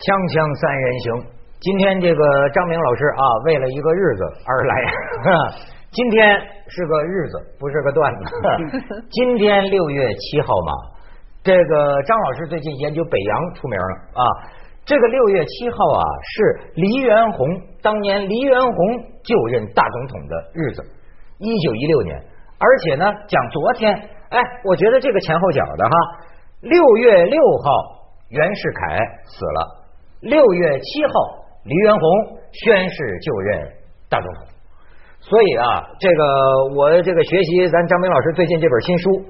锵锵三人行，今天这个张明老师啊，为了一个日子而来。今天是个日子，不是个段子。今天六月七号嘛，这个张老师最近研究北洋出名了啊。这个六月七号啊，是黎元洪当年黎元洪就任大总统的日子，一九一六年。而且呢，讲昨天，哎，我觉得这个前后脚的哈。六月六号，袁世凯死了。六月七号，黎元洪宣誓就任大总统。所以啊，这个我这个学习咱张明老师最近这本新书《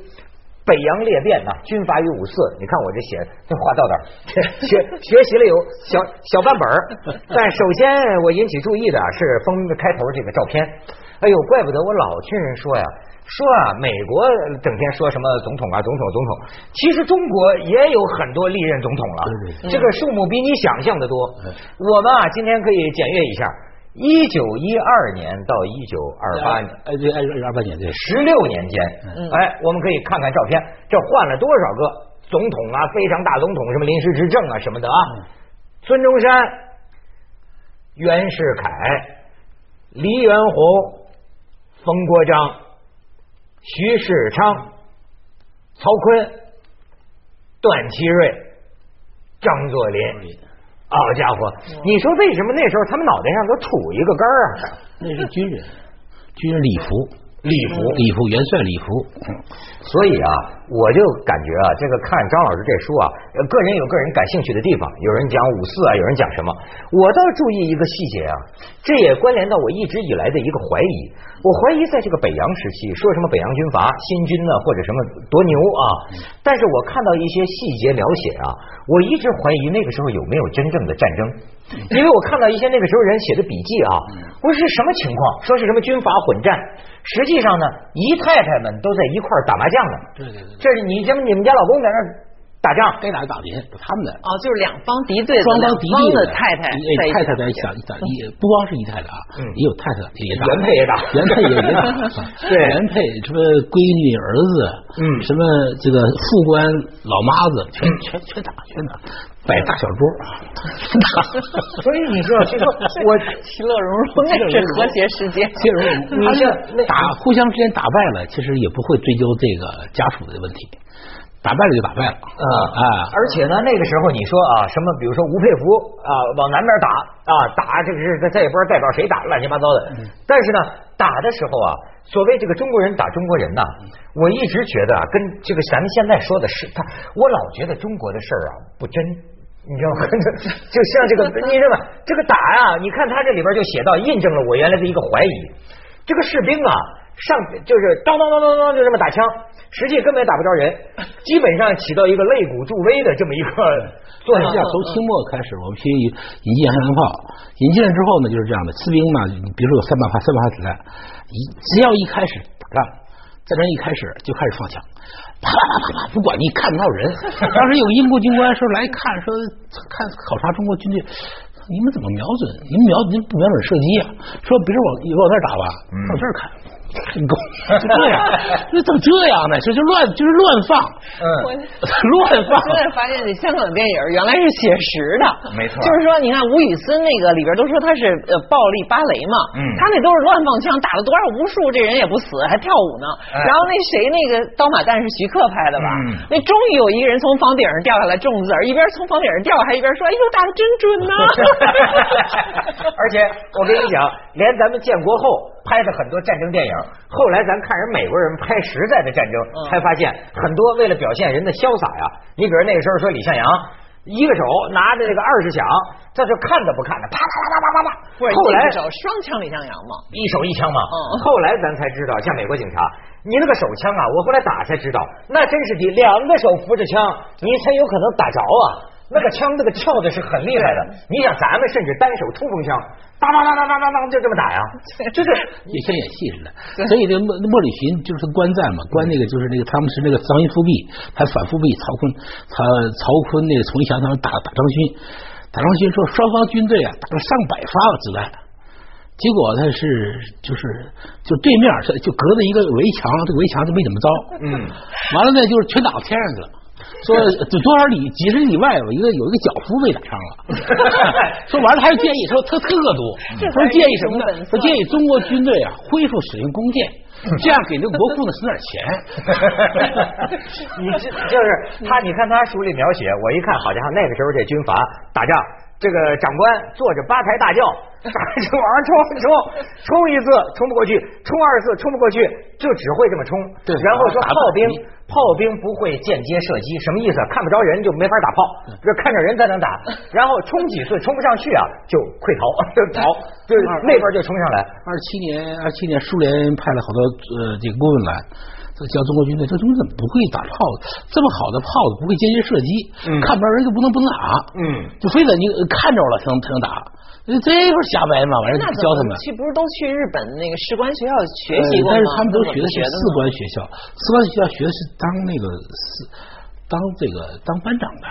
北洋列变》呐，军阀与五四。你看我这写这话到哪儿？学学习了有小小半本但首先我引起注意的是封开头这个照片。哎呦，怪不得我老听人说呀。说啊，美国整天说什么总统啊，总统，总统。其实中国也有很多历任总统了，这个数目比你想象的多。我们啊，今天可以检阅一下，一九一二年到一九二八年，哎对，二八年对，十六年间，哎，我们可以看看照片，这换了多少个总统啊，非常大总统，什么临时执政啊什么的啊。孙中山、袁世凯、黎元洪、冯国璋。徐世昌、曹锟、段祺瑞、张作霖，好家伙！你说为什么那时候他们脑袋上都杵一个杆儿啊？那是军人，军人礼服。礼服，礼服，元帅礼服。所以啊，我就感觉啊，这个看张老师这书啊，个人有个人感兴趣的地方。有人讲五四啊，有人讲什么，我倒注意一个细节啊，这也关联到我一直以来的一个怀疑。我怀疑在这个北洋时期，说什么北洋军阀、新军呢，或者什么多牛啊，但是我看到一些细节描写啊，我一直怀疑那个时候有没有真正的战争。因为我看到一些那个时候人写的笔记啊，我说是什么情况？说是什么军阀混战，实际上呢，姨太太们都在一块打麻将呢。对对对，这是你什么？你们家老公在那？打仗该打打别人，他们的。哦，就是两方敌对，双方敌对的。太太，太太在打打，也不光是姨太太啊，也有太太也打，原配也打，原配也打，对，原配什么闺女儿子，嗯，什么这个副官老妈子，全全全打，全打，摆大小桌，啊。所以你知道，就说我其乐融融，那是和谐世界。其实你是打互相之间打败了，其实也不会追究这个家属的问题。打败了就打败了，嗯啊！而且呢，那个时候你说啊，什么，比如说吴佩孚啊，往南边打啊，打这个是他也不知道代表谁打，乱七八糟的。但是呢，打的时候啊，所谓这个中国人打中国人呐，我一直觉得啊，跟这个咱们现在说的是他，我老觉得中国的事儿啊不真，你知道吗？就像这个，你知道吗？这个打呀，你看他这里边就写到，印证了我原来的一个怀疑，这个士兵啊。上就是当当当当当就这么打枪，实际根本打不着人，基本上起到一个肋骨助威的这么一个作用。从清末开始，我们先引进海洋炮，引进了之后呢，就是这样的。士兵嘛，比如说有三百发三百发子弹，一只要一开始打仗，战争一开始就开始放枪，啪啪啪啪啪，不管你看不到人。当时有英国军官说来看，说看考察中国军队，你们怎么瞄准？你们瞄你不瞄准射击啊？说比如我往那儿打吧，往这儿看。成功就这样，那怎么这样呢？这就乱就是乱放，嗯，乱放。现在发现这香港电影原来是写实的，没错。就是说，你看吴宇森那个里边都说他是呃暴力芭蕾嘛，嗯，他那都是乱放枪，打了多少无数，这人也不死，还跳舞呢。然后那谁那个刀马旦是徐克拍的吧？嗯那终于有一个人从房顶上掉下来中子儿，一边从房顶上掉，还一边说：“哎呦，打的真准呐！” 而且我跟你讲，连咱们建国后。拍的很多战争电影，后来咱看人美国人拍实在的战争，才发现很多为了表现人的潇洒呀。你比如那个时候说李向阳，一个手拿着这个二十响，他就看都不看的，啪啪啪啪啪啪啪。后来手双枪李向阳嘛，一手一枪嘛。后来咱才知道，像美国警察，你那个手枪啊，我后来打才知道，那真是的，两个手扶着枪，你才有可能打着啊。那个枪，那个跳的是很厉害的。你想，咱们甚至单手冲锋枪，当当当当当当当，就这么打呀，就是也像演戏似的。所以这莫莫里寻就是观战嘛，观那个就是那个他们是那个张勋复辟，还反复辟曹锟，曹曹锟那个从想他们打打张勋，打张勋说双方军队啊打了上百发子弹，结果他是就是就对面就隔着一个围墙，这个围墙就没怎么着，嗯，完了呢就是全打到天上去了。说 就多少里几十里外有一个有一个脚夫被打伤了，说完了还有建议说特特毒，说建议什么呢？说建议中国军队啊恢复使用弓箭，这样给那国库呢省点钱。你这就是他，你看他书里描写，我一看，好家伙，那个时候这军阀打仗。这个长官坐着八抬大轿，往上冲冲，冲一次冲不过去，冲二次冲不过去，就只会这么冲。对，然后说炮兵，炮兵不会间接射击，什么意思？看不着人就没法打炮，这看着人才能打。然后冲几次冲不上去啊，就溃逃，就逃，就那边就冲上来。二七年，二七年苏联派了好多呃这个顾问来。教中国军队，这东西怎么不会打炮？这么好的炮子不会间接射击，看不着人就不能不能打，嗯，就非得你看着了才能才能打，这不是瞎掰吗？完了教他们去不是都去日本那个士官学校学习过吗？但是他们都学的是士官学校，士官学校学的是当那个是当这个当班长的。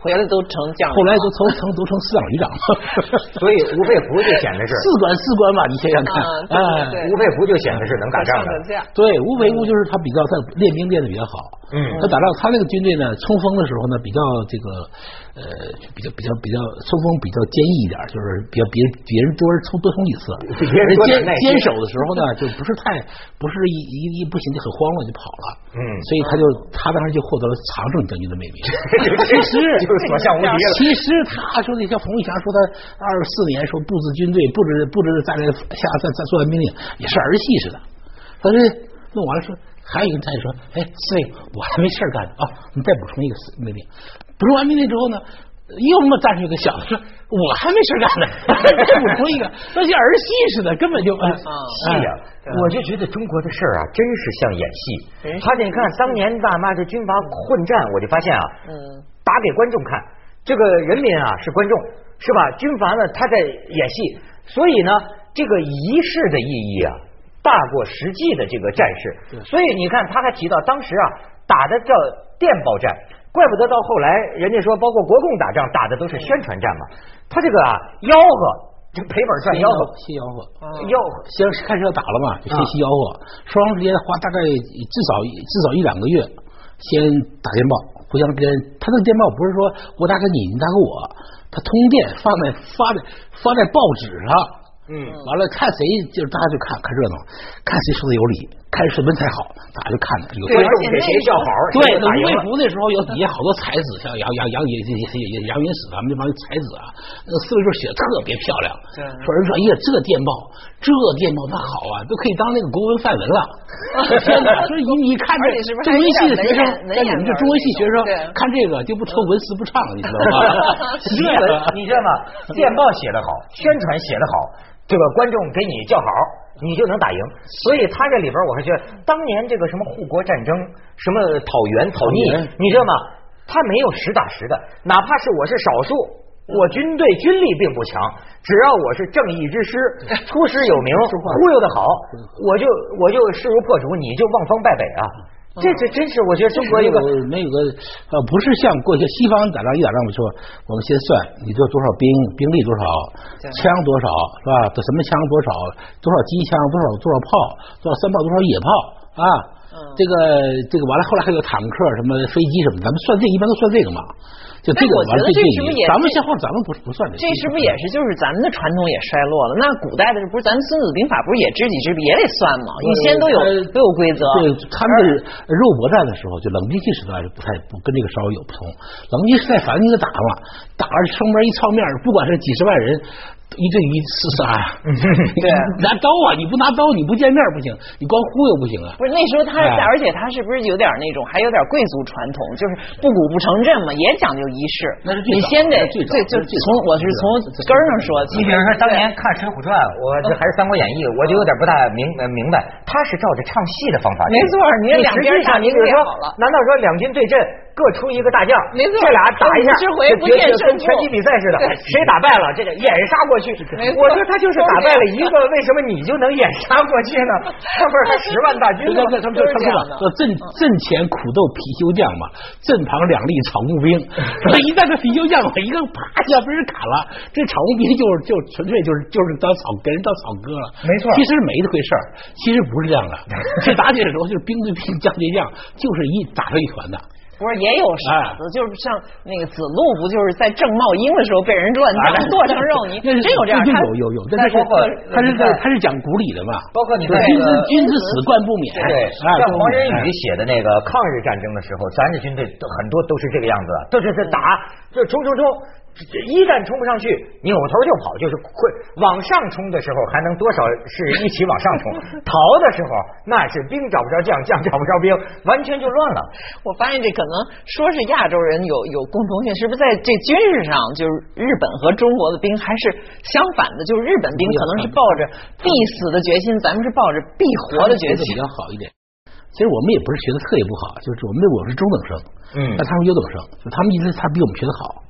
回来都成将，后来都成成都成师长旅长了，所以吴佩孚就显得是四官四官嘛，你想想看，哎，吴佩孚就显得是能打仗的，对，吴佩孚就是他比较他练兵练的比较好，嗯，他打仗他那个军队呢，冲锋的时候呢比较这个。呃，比较比较比较冲锋比较坚毅一点，就是比较别别人多冲多冲几次，别人坚坚守的时候呢，就不是太不是一一一不行就很慌乱就跑了，嗯，所以他就他当时就获得了常胜将军的美名。其实就是所向无敌了。其实他说那像冯玉祥说他二十四年说布置军队布置布置在那下在在做完命令也是儿戏似的，但是弄完了说还有一个战士说，哎，司令我还没事干呢啊，你再补充一个命令。补充完命令之后呢，又那么站出一个小子说：“我还没事干呢。”再补充一个，那像儿戏似的，根本就戏呀！我就觉得中国的事儿啊，真是像演戏。他这你看，当年大妈这军阀混战，我就发现啊，嗯，打给观众看，这个人民啊是观众，是吧？军阀呢他在演戏，所以呢，这个仪式的意义啊，大过实际的这个战事。所以你看，他还提到当时啊，打的叫电报战。怪不得到后来，人家说包括国共打仗打的都是宣传战嘛。他这个啊，吆喝，这赔本赚吆喝，先吆喝，吆喝，先开始要打了嘛，就先先吆喝。双方之间花大概至少至少一两个月，先打电报，互相之间，他那个电报不是说我打给你，你打给我，他通电放在发在发在报纸上，嗯，完了看谁就是大家就看看热闹，看谁说的有理。看谁文采好，大家就看着。有观众给谁叫好？对，那吴佩孚那时候有底下好多才子，像杨杨杨也也也杨云史他们那帮才子啊，那四位数写的特别漂亮。说人说，哎呀，这电报，这电报那好啊，都可以当那个国文范文了。天哪！所以你你看这中文系的学生，像你们这中文系学生看这个就不愁文思不畅，你知道吗？新闻，你知道吗？电报写的好，宣传写的好，这个观众给你叫好。你就能打赢，所以他这里边我还觉得，当年这个什么护国战争，什么讨袁讨逆，你知道吗？他没有实打实的，哪怕是我是少数，我军队军力并不强，只要我是正义之师，出师有名，忽悠的好，我就我就势如破竹，你就望风败北啊。这这真是，我觉得中国一个没有个呃，不是像过去西方打仗一打仗，我说我们先算你这多少兵兵力多少，枪多少是吧？这什么枪多少？多少机枪？多少多少炮？多少三炮？多少野炮啊？这个这个完了，后来还有坦克什么飞机什么，咱们算这一般都算这个嘛。就这个，我觉得这是不是也？咱们先换，咱们不不算这。这是不是也是就是咱们的传统也衰落了？那古代的不是咱孙子兵法不是也知己知彼也得算吗？以前都有都有规则。对，他们肉搏战的时候，就冷兵器时代就不太不跟这个稍微有不同。冷兵器时代反正你打嘛，打双边一操面，不管是几十万人。一对一厮杀呀，对，拿刀啊！你不拿刀，你不见面不行，你光忽悠不行啊！不是那时候他，而且他是不是有点那种，还有点贵族传统，就是不鼓不成阵嘛，也讲究仪式。那是你先得对，就从我是从根儿上说。你比如说当年看《水浒传》，我这还是《三国演义》，我就有点不大明明白，他是照着唱戏的方法。没错，你两边上，你比如说，难道说两军对阵？各出一个大将，没错，这俩打一下，就决跟拳击比赛似的，谁打败了，这个掩杀过去。我说他就是打败了一个，为什么你就能掩杀过去呢？他不是他十万大军吗？他们就他们说说阵阵前苦斗貔貅将嘛，阵旁两立草木兵。说一旦这貔貅将我一个啪一下被人砍了，这草木兵就是就纯粹就是就是当草给人当草割了。没错，其实没这回事儿，其实不是这样的。这打起来的时候就是兵对兵，将对将，就是一打成一团的。不是也有傻子，就是像那个子路，不就是在正茂英的时候被人乱打 剁成肉泥？真有这样？有有有，但是他是在他是讲古礼的嘛？包括你看君子君子死冠不免。对，像黄仁宇写的那个抗日战争的时候，咱的军队都很多都是这个样子，都是在打，就冲冲冲。一旦冲不上去，扭头就跑，就是会往上冲的时候，还能多少是一起往上冲；逃的时候，那是兵找不着将，将找不着兵，完全就乱了。我发现这可能说是亚洲人有有共同性，是不是在这军事上，就是日本和中国的兵还是相反的？就是日本兵可能是抱着必死的决心，咱们是抱着必活的决心。比较好一点。其实我们也不是学的特别不好，就是我们我是中等生，嗯，那他们优等生，就他们一直他比我们学的好。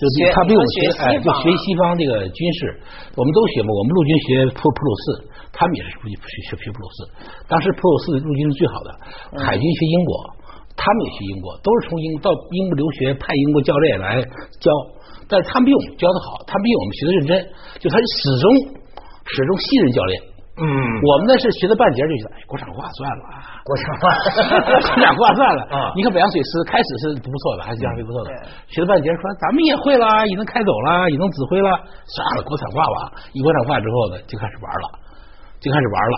就他比我们学，哎，就学西方这个军事，我们都学嘛。我们陆军学普普鲁士，他们也是学学学普鲁士。当时普鲁士陆军是最好的，海军学英国，他们也学英国，都是从英到英国留学，派英国教练来教。但是他们比我们教的好，他们比我们学的认真，就他始终始终信任教练。嗯，我们呢是学了半截就觉得，哎，国产化算了，国产化，国产化算了。啊，你看北洋水师开始是不错的，还是样飞不错的。学了半截说咱们也会了，也能开走了，也能指挥了，算了，国产化吧。一国产化之后呢，就开始玩了。就开始玩了，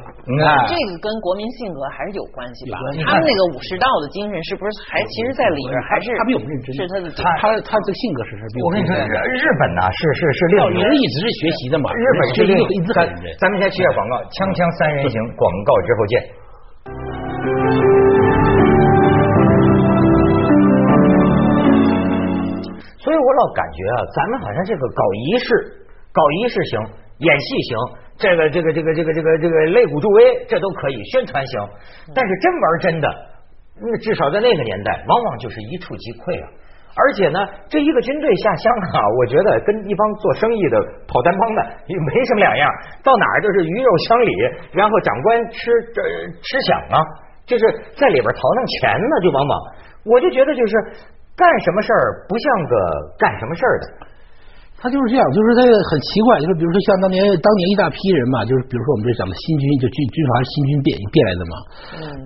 这个跟国民性格还是有关系吧？他们那个武士道的精神是不是还其实，在里边还是他比我们认真，是他的他他他的性格是是比我跟你说，日本呢是是是另一人一直是学习的嘛，日本是另一个咱们先去下广告，锵锵三人行，广告之后见。所以我老感觉啊，咱们好像这个搞仪式，搞仪式行，演戏行。这个这个这个这个这个这个擂鼓助威，这都可以宣传行，但是真玩真的，那至少在那个年代，往往就是一触即溃啊！而且呢，这一个军队下乡啊，我觉得跟一帮做生意的跑单帮的也没什么两样，到哪儿都是鱼肉乡里，然后长官吃这吃饷啊，就是在里边淘弄钱呢，就往往我就觉得就是干什么事儿不像个干什么事儿的。他就是这样，就是他很奇怪，就是比如说像当年当年一大批人嘛，就是比如说我们这讲的新军，就军军阀新军变变来的嘛，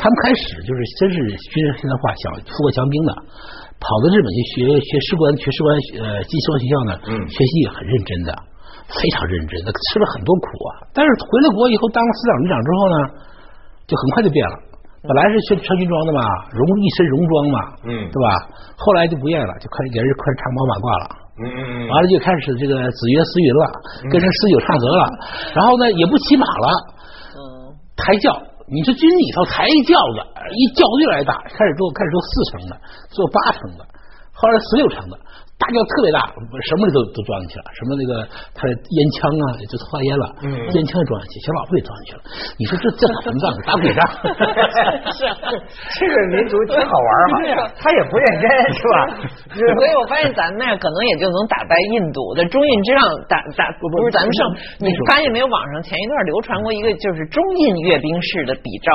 他们开始就是真是军人现代化，想富国强兵的，跑到日本去学学士官，学士官呃技术学校呢，学习也很认真的，非常认真的，吃了很多苦啊。但是回了国以后当了师长旅长之后呢，就很快就变了。本来是穿穿军装的嘛，戎一身戎装嘛，嗯，对吧？后来就不愿意了，就开始给人开始唱跑马褂了。嗯嗯嗯，完了就开始这个子曰思云了，跟人诗酒唱和了，然后呢也不骑马了，嗯，抬轿，你说军里头抬一轿子，一轿子越来越大，开始做开始做四层的，做八层的，后来十六层的。大叫特别大，什么里都都装进去了，什么那个他的烟枪啊，也就化烟了，烟枪也装进去，小老虎也装进去了。你说这这怎么干？打鬼仗？是啊，这个民族挺好玩嘛，他也不认真是吧？所以我发现咱们那可能也就能打败印度，在中印之上打打不是咱们胜。你发现没有？网上前一段流传过一个就是中印阅兵式的比照，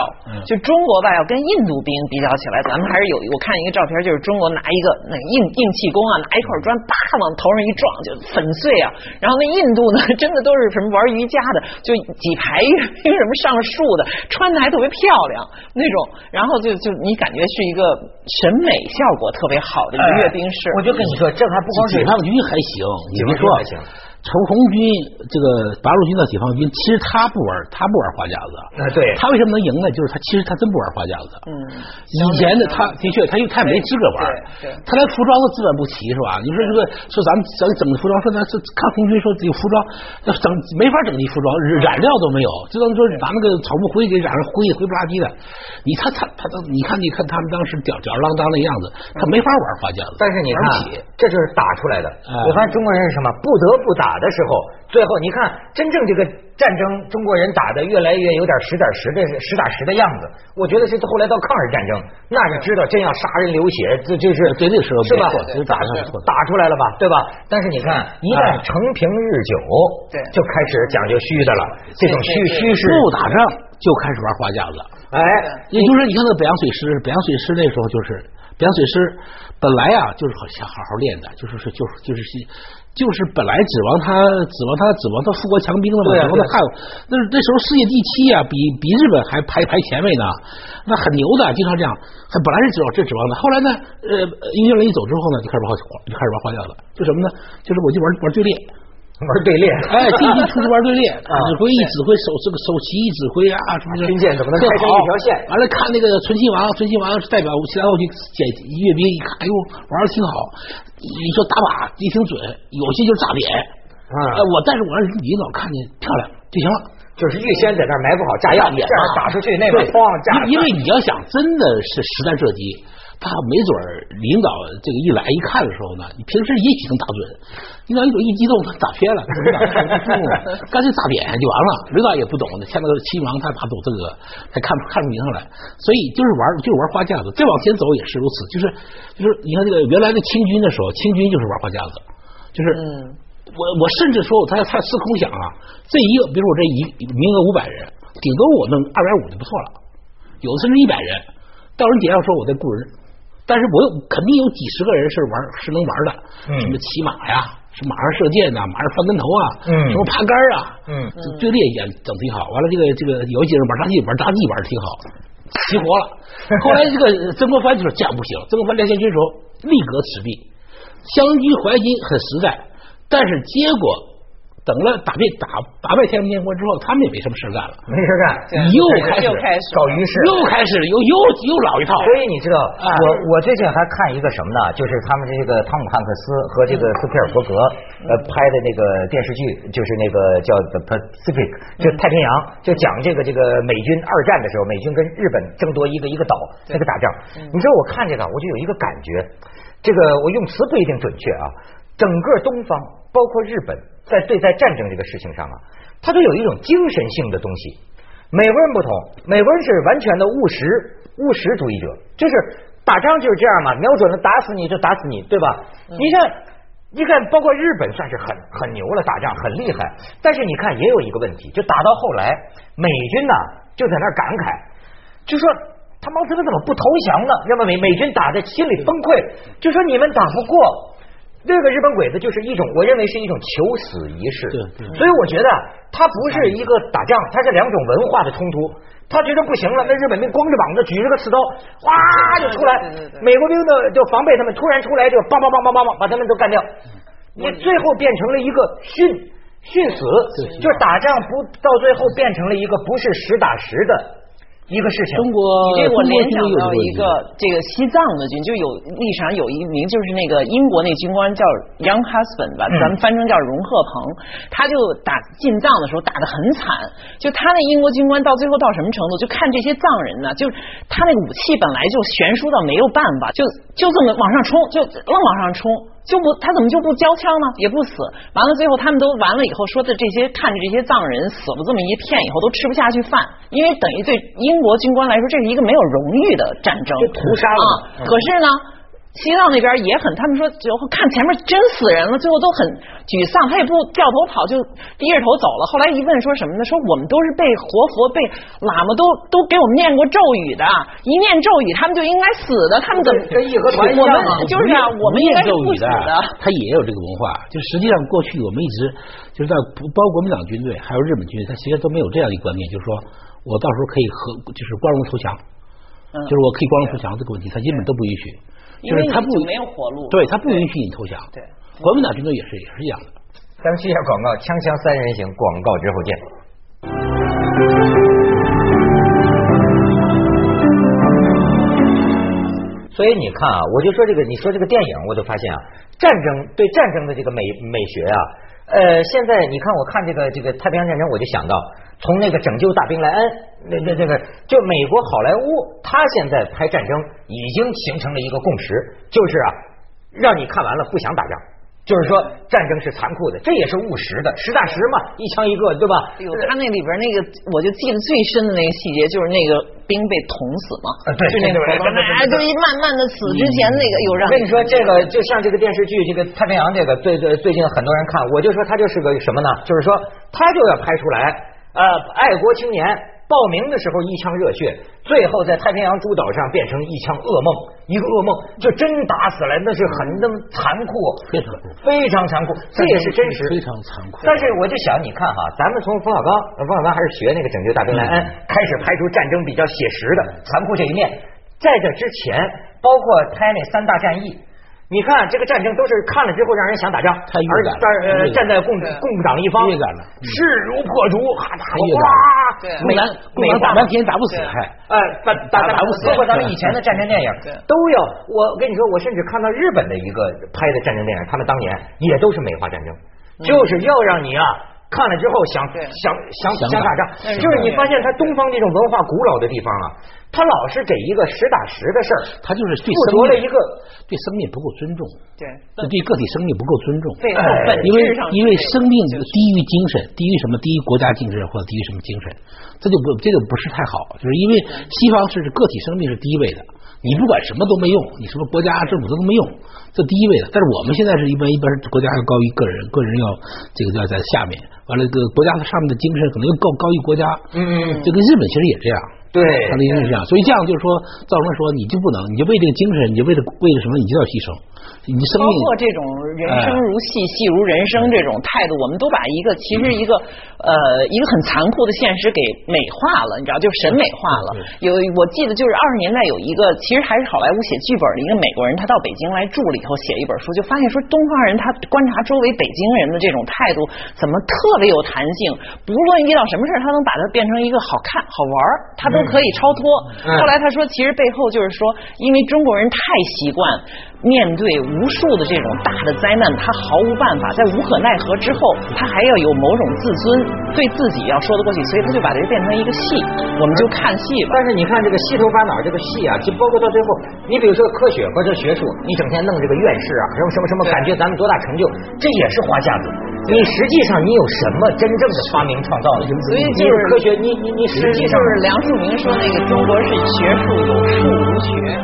就中国吧要跟印度兵比较起来，咱们还是有我看一个照片，就是中国拿一个那硬硬气功啊，拿一块。块砖啪往头上一撞就粉碎啊！然后那印度呢，真的都是什么玩瑜伽的，就几排一个什么上树的，穿的还特别漂亮那种。然后就就你感觉是一个审美效果特别好的一个阅兵式。我就跟你说，这还不光是解放军还行，你们说还行。从红军这个八路军到解放军，其实他不玩，他不玩花架子。啊，对。他为什么能赢呢？就是他其实他真不玩花架子。嗯。以前的他的确，他又他没资格玩。对。他连服装都资本不齐，是吧？你说这个说咱们整整服装，说咱是看红军说这个服装那整没法整那服装，染料都没有，只能说把那个草木灰给染上灰灰不拉几的。你他他他都你看你看他们当时吊吊儿郎当的样子，他没法玩花架子。但是你看，这就是打出来的。我发现中国人是什么？不得不打。打的时候，最后你看，真正这个战争，中国人打的越来越有点实打实的实打实的样子。我觉得是后来到抗日战争，那就知道真要杀人流血，这就是对那时候是吧？打打出来了吧，对吧？但是你看，一旦成平日久，对，就开始讲究虚的了。这种虚虚实不打仗就开始玩花架子。哎，也就是，你看那北洋水师，北洋水师那时候就是。北洋水师本来啊就是好想好好练的，就是是就是就是就是本来指望他指望他指望他富国强兵了嘛，指望他汉，那那时候世界第七啊，比比日本还排排前位呢，那很牛的，经常这样，还本来是指望这指望的，后来呢，呃，英雄人一走之后呢，就开始玩花就开始玩花样了，就什么呢？就是我就玩玩队列。玩队 列，哎，进进出出玩队列，指挥一指挥手这个手旗一指挥啊，什么军舰怎么能开成一条线？完了看那个纯亲王，纯亲王是代表其他后去检阅兵，一看，哎呦，玩的挺好。你说打靶也挺准，有些就是炸点。啊，我但是我让领导看见漂亮就行了，就是预先在那埋伏好炸药，这样打出去那边哐炸。因为你要想真的是实弹射击。他没准儿领导这个一来一看的时候呢，你平时也许能打准，领导一一激动他打偏了，干脆炸点就完了。领导也不懂，像那个亲王他哪懂这个，他看看出名堂来。所以就是玩就是玩花架子，再往前走也是如此。就是就是你看这个原来的清军的时候，清军就是玩花架子，就是我我甚至说我他他司空想啊，这一个比如我这一名额五百人，顶多我弄二百五就不错了，有的甚至一百人，到人底下说我在雇人。但是我有肯定有几十个人是玩是能玩的，什么骑马呀，什么马上射箭呐，马上翻跟头啊，什么爬杆啊，嗯，队列也整挺好。完了这个这个有几人玩杂技，玩杂技玩的挺好，齐活了。后来这个曾国藩就说这样不行，曾国藩练宪军时候力革赤壁，湘军淮金很实在，但是结果。等了打败打打败天津建国之后，他们也没什么事干了，没事干，又开始搞于是，又开始又又又老一套。所以你知道，我我最近还看一个什么呢？就是他们这个汤姆汉克斯和这个斯皮尔伯格呃拍的那个电视剧，就是那个叫 The Pacific，就太平洋，就讲这个这个美军二战的时候，美军跟日本争夺一个一个岛那个打仗。你知道我看这个，我就有一个感觉，这个我用词不一定准确啊。整个东方，包括日本。在对待战争这个事情上啊，他都有一种精神性的东西。美国人不同，美国人是完全的务实务实主义者，就是打仗就是这样嘛，瞄准了打死你就打死你，对吧？你看，你看，包括日本算是很很牛了，打仗很厉害。但是你看，也有一个问题，就打到后来，美军呢就在那感慨，就说他毛泽东怎么不投降呢？要么美美军打的心里崩溃，就说你们打不过。这个日本鬼子就是一种，我认为是一种求死仪式。对，所以我觉得他不是一个打仗，他是两种文化的冲突。他觉得不行了，那日本兵光着膀子举着个刺刀，哗就出来，美国兵的就防备他们，突然出来就梆梆梆梆梆梆把他们都干掉。你最后变成了一个殉殉死，就是打仗不到最后变成了一个不是实打实的。一个事情，中国，这我联想到一个这个西藏的军，就有历史上有一名，就是那个英国那军官叫 Young Husband 吧，咱们翻成叫荣鹤鹏，他就打进藏的时候打的很惨，就他那英国军官到最后到什么程度，就看这些藏人呢，就是他那个武器本来就悬殊到没有办法，就就这么往上冲，就愣往上冲。就不，他怎么就不交枪呢？也不死。完了，最后他们都完了以后，说的这些看着这些藏人死了这么一片以后，都吃不下去饭，因为等于对英国军官来说，这是一个没有荣誉的战争，屠杀啊。可是呢？西藏那边也很，他们说就看前面真死人了，最后都很沮丧，他也不掉头跑，就低着头走了。后来一问说什么呢？说我们都是被活佛、被喇嘛都都给我们念过咒语的，一念咒语他们就应该死的，他们怎么跟义和团一样就是啊，我们应该是不死的。他也有这个文化，就实际上过去我们一直就是在包括国民党军队还有日本军队，他其实都没有这样一个观念，就是说我到时候可以和就是光荣投降，就是我可以光荣投降这个问题，他基本都不允许。就是他不没有活路，对他不允许你投降。对，国民党军队也是也是一样的。咱们去一下广告，锵锵三人行，广告之后见。所以你看啊，我就说这个，你说这个电影，我就发现啊，战争对战争的这个美美学啊。呃，现在你看，我看这个这个太平洋战争，我就想到从那个拯救大兵莱恩，那那那个，就美国好莱坞，他现在拍战争已经形成了一个共识，就是啊，让你看完了不想打仗。就是说，战争是残酷的，这也是务实的，实打实嘛，一枪一个，对吧？他那里边那个，我就记得最深的那个细节，就是那个兵被捅死嘛，对，就那个，哎，就一慢慢的死之前那个，有让。我跟你说，这个就像这个电视剧，这个太平洋，这个最最最近很多人看，我就说他就是个什么呢？就是说他就要拍出来，呃，爱国青年。报名的时候一腔热血，最后在太平洋诸岛上变成一腔噩梦，一个噩梦就真打死了，那是很那么残酷，非常非常残酷，这也是真实，非常残酷。但是我就想，你看哈，咱们从冯小刚，冯小刚还是学那个拯救大兵莱恩，开始拍出战争比较写实的残酷这一面，在这之前，包括拍那三大战役。你看这个战争都是看了之后让人想打仗，太而站，呃站在共共党一方，势如破竹，哈打哇，美美打半天打不死，还哎打打打不死，包括咱们以前的战争电影都要。我跟你说，我甚至看到日本的一个拍的战争电影，他们当年也都是美化战争，就是要让你啊。看了之后想想想想打仗，就是你发现他东方这种文化古老的地方啊，他老是给一个实打实的事儿，他就是对生命了一个对生命不够尊重，对，对个体生命不够尊重，对，因为因为生命低于精神，低于什么？低于国家精神或者低于什么精神？这就不这就不是太好，就是因为西方是个体生命是第一位的。你不管什么都没用，你什么国家政府都没用，这第一位的。但是我们现在是一般一般国家要高于个人，个人要这个要在下面，完了这个国家上面的精神可能又高高于国家。嗯嗯，这跟日本其实也这样。对，他的意思是这样，所以这样就是说，造成说你就不能，你就为这个精神，你就为了为了什么，你就要牺牲，你生命。包括这种人生如戏，戏如人生这种态度，我们都把一个其实一个呃一个很残酷的现实给美化了，你知道，就审美化了。有我记得就是二十年代有一个，其实还是好莱坞写剧本的一个美国人，他到北京来住了以后写一本书，就发现说东方人他观察周围北京人的这种态度怎么特别有弹性，不论遇到什么事他能把它变成一个好看好玩他都。可以超脱。后来他说，其实背后就是说，因为中国人太习惯面对无数的这种大的灾难，他毫无办法，在无可奈何之后，他还要有某种自尊，对自己要说得过去，所以他就把这个变成一个戏，我们就看戏。但是你看这个细头发脑这个戏啊，就包括到最后，你比如说科学或者学术，你整天弄这个院士啊，什么什么什么，感觉咱们多大成就，这也是花架子。你实际上你有什么真正的发明创造？所以就是科学，你你你实际上就是梁漱溟说那个中国是学术有术无学。